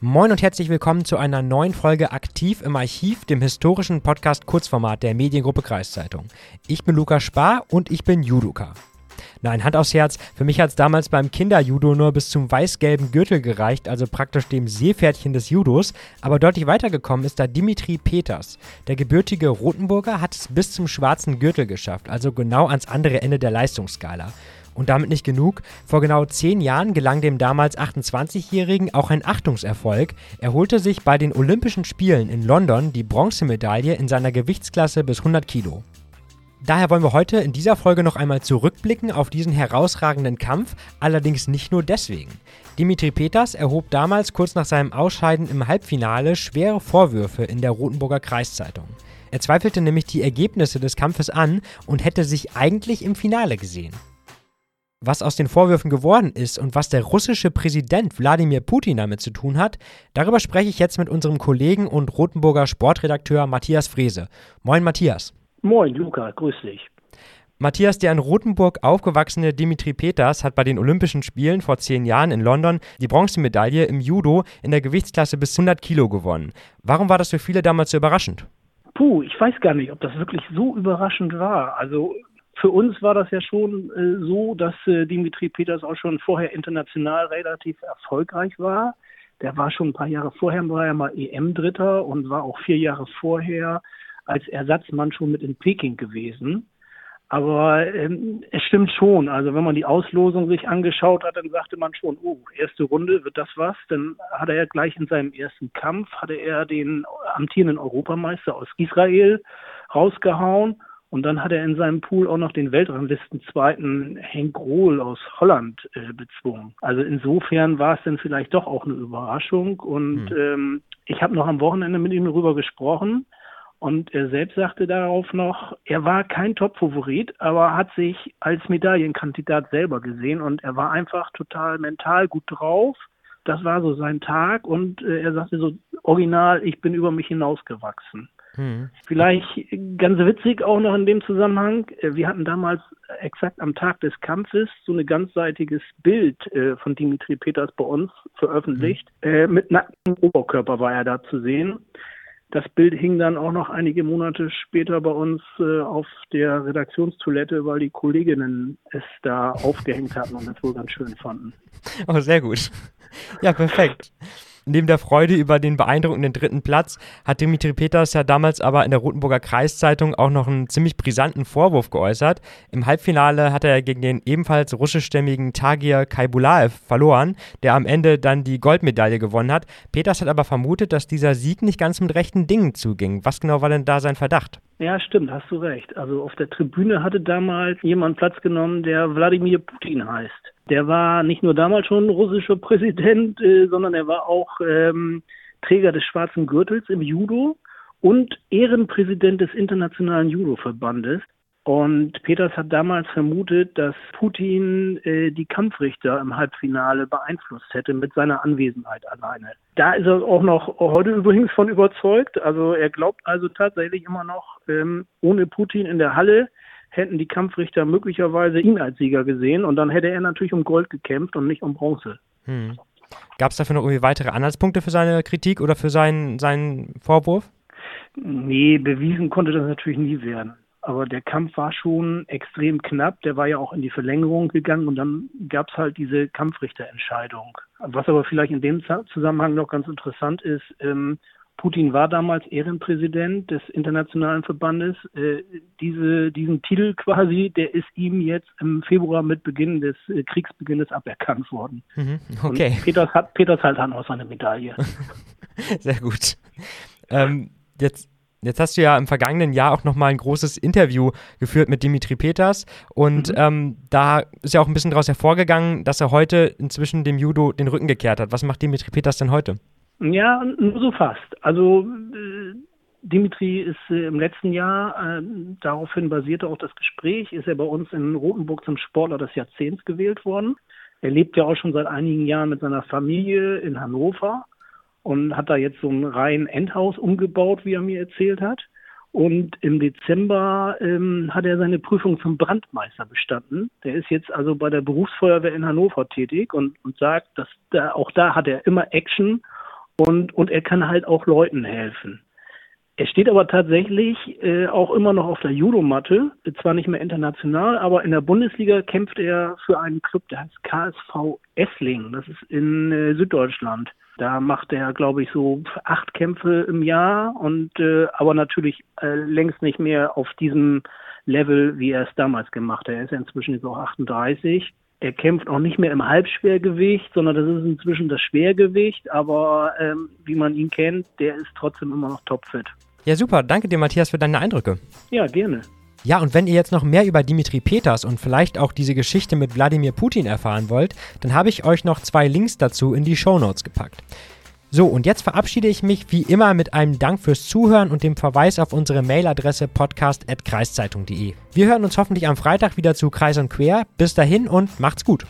Moin und herzlich willkommen zu einer neuen Folge Aktiv im Archiv, dem historischen Podcast Kurzformat der Mediengruppe Kreiszeitung. Ich bin Lukas Spar und ich bin Judoka. Nein, Hand aufs Herz, für mich hat es damals beim Kinderjudo nur bis zum weiß-gelben Gürtel gereicht, also praktisch dem Seepferdchen des Judos, aber deutlich weitergekommen ist da Dimitri Peters. Der gebürtige Rotenburger hat es bis zum schwarzen Gürtel geschafft, also genau ans andere Ende der Leistungsskala. Und damit nicht genug. Vor genau zehn Jahren gelang dem damals 28-Jährigen auch ein Achtungserfolg. Er holte sich bei den Olympischen Spielen in London die Bronzemedaille in seiner Gewichtsklasse bis 100 Kilo. Daher wollen wir heute in dieser Folge noch einmal zurückblicken auf diesen herausragenden Kampf, allerdings nicht nur deswegen. Dimitri Peters erhob damals kurz nach seinem Ausscheiden im Halbfinale schwere Vorwürfe in der Rotenburger Kreiszeitung. Er zweifelte nämlich die Ergebnisse des Kampfes an und hätte sich eigentlich im Finale gesehen. Was aus den Vorwürfen geworden ist und was der russische Präsident Wladimir Putin damit zu tun hat, darüber spreche ich jetzt mit unserem Kollegen und Rotenburger Sportredakteur Matthias Frese. Moin Matthias. Moin Luca, grüß dich. Matthias, der in Rothenburg aufgewachsene Dimitri Peters hat bei den Olympischen Spielen vor zehn Jahren in London die Bronzemedaille im Judo in der Gewichtsklasse bis 100 Kilo gewonnen. Warum war das für viele damals so überraschend? Puh, ich weiß gar nicht, ob das wirklich so überraschend war. Also für uns war das ja schon äh, so, dass äh, Dimitri Peters auch schon vorher international relativ erfolgreich war. Der war schon ein paar Jahre vorher, war ja mal EM-Dritter und war auch vier Jahre vorher als Ersatzmann schon mit in Peking gewesen. Aber ähm, es stimmt schon. Also wenn man die Auslosung sich angeschaut hat, dann sagte man schon, oh, erste Runde wird das was. Dann hat er gleich in seinem ersten Kampf, hatte er den amtierenden Europameister aus Israel rausgehauen und dann hat er in seinem Pool auch noch den Weltranglistenzweiten Henk Rohl aus Holland äh, bezwungen. Also insofern war es dann vielleicht doch auch eine Überraschung. Und hm. ähm, ich habe noch am Wochenende mit ihm darüber gesprochen. Und er selbst sagte darauf noch, er war kein Top-Favorit, aber hat sich als Medaillenkandidat selber gesehen und er war einfach total mental gut drauf. Das war so sein Tag und äh, er sagte so original, ich bin über mich hinausgewachsen. Hm. Vielleicht ganz witzig auch noch in dem Zusammenhang, äh, wir hatten damals exakt am Tag des Kampfes so ein ganzseitiges Bild äh, von Dimitri Peters bei uns veröffentlicht. Hm. Äh, mit nacktem Oberkörper war er da zu sehen. Das Bild hing dann auch noch einige Monate später bei uns äh, auf der Redaktionstoilette, weil die Kolleginnen es da aufgehängt hatten und es wohl ganz schön fanden. Oh, sehr gut. Ja, perfekt. Neben der Freude über den beeindruckenden dritten Platz hat Dimitri Peters ja damals aber in der Rotenburger Kreiszeitung auch noch einen ziemlich brisanten Vorwurf geäußert. Im Halbfinale hat er gegen den ebenfalls russischstämmigen Tagir Kaibulaev verloren, der am Ende dann die Goldmedaille gewonnen hat. Peters hat aber vermutet, dass dieser Sieg nicht ganz mit rechten Dingen zuging. Was genau war denn da sein Verdacht? Ja, stimmt, hast du recht. Also auf der Tribüne hatte damals jemand Platz genommen, der Wladimir Putin heißt. Der war nicht nur damals schon russischer Präsident, äh, sondern er war auch ähm, Träger des schwarzen Gürtels im Judo und Ehrenpräsident des Internationalen Judo-Verbandes. Und Peters hat damals vermutet, dass Putin äh, die Kampfrichter im Halbfinale beeinflusst hätte mit seiner Anwesenheit alleine. Da ist er auch noch heute übrigens von überzeugt. Also er glaubt also tatsächlich immer noch, ähm, ohne Putin in der Halle hätten die Kampfrichter möglicherweise ihn als Sieger gesehen und dann hätte er natürlich um Gold gekämpft und nicht um Bronze. Hm. Gab es dafür noch irgendwie weitere Anhaltspunkte für seine Kritik oder für seinen, seinen Vorwurf? Nee, bewiesen konnte das natürlich nie werden. Aber der Kampf war schon extrem knapp. Der war ja auch in die Verlängerung gegangen und dann gab es halt diese Kampfrichterentscheidung. Was aber vielleicht in dem Zusammenhang noch ganz interessant ist, ähm, Putin war damals Ehrenpräsident des Internationalen Verbandes. Äh, diese, diesen Titel quasi, der ist ihm jetzt im Februar mit Beginn des äh, Kriegsbeginnes aberkannt worden. Mhm, okay. Und Peters hat, Peters halt dann auch seine Medaille. Sehr gut. Ähm, jetzt Jetzt hast du ja im vergangenen Jahr auch nochmal ein großes Interview geführt mit Dimitri Peters und mhm. ähm, da ist ja auch ein bisschen daraus hervorgegangen, dass er heute inzwischen dem Judo den Rücken gekehrt hat. Was macht Dimitri Peters denn heute? Ja, nur so fast. Also äh, Dimitri ist äh, im letzten Jahr, äh, daraufhin basierte auch das Gespräch, ist er bei uns in Rotenburg zum Sportler des Jahrzehnts gewählt worden. Er lebt ja auch schon seit einigen Jahren mit seiner Familie in Hannover und hat da jetzt so ein rein Endhaus umgebaut, wie er mir erzählt hat. Und im Dezember ähm, hat er seine Prüfung zum Brandmeister bestanden. Der ist jetzt also bei der Berufsfeuerwehr in Hannover tätig und, und sagt, dass da, auch da hat er immer Action und, und er kann halt auch Leuten helfen. Er steht aber tatsächlich äh, auch immer noch auf der Judomatte, zwar nicht mehr international, aber in der Bundesliga kämpft er für einen Club, der heißt KSV Essling, das ist in äh, Süddeutschland. Da macht er, glaube ich, so acht Kämpfe im Jahr und äh, aber natürlich äh, längst nicht mehr auf diesem Level, wie er es damals gemacht hat. Er ist ja inzwischen jetzt auch 38. Er kämpft auch nicht mehr im Halbschwergewicht, sondern das ist inzwischen das Schwergewicht. Aber ähm, wie man ihn kennt, der ist trotzdem immer noch topfit. Ja, super. Danke dir, Matthias, für deine Eindrücke. Ja, gerne. Ja, und wenn ihr jetzt noch mehr über Dimitri Peters und vielleicht auch diese Geschichte mit Wladimir Putin erfahren wollt, dann habe ich euch noch zwei Links dazu in die Show Notes gepackt. So, und jetzt verabschiede ich mich wie immer mit einem Dank fürs Zuhören und dem Verweis auf unsere Mailadresse podcast.kreiszeitung.de. Wir hören uns hoffentlich am Freitag wieder zu Kreis und Quer. Bis dahin und macht's gut.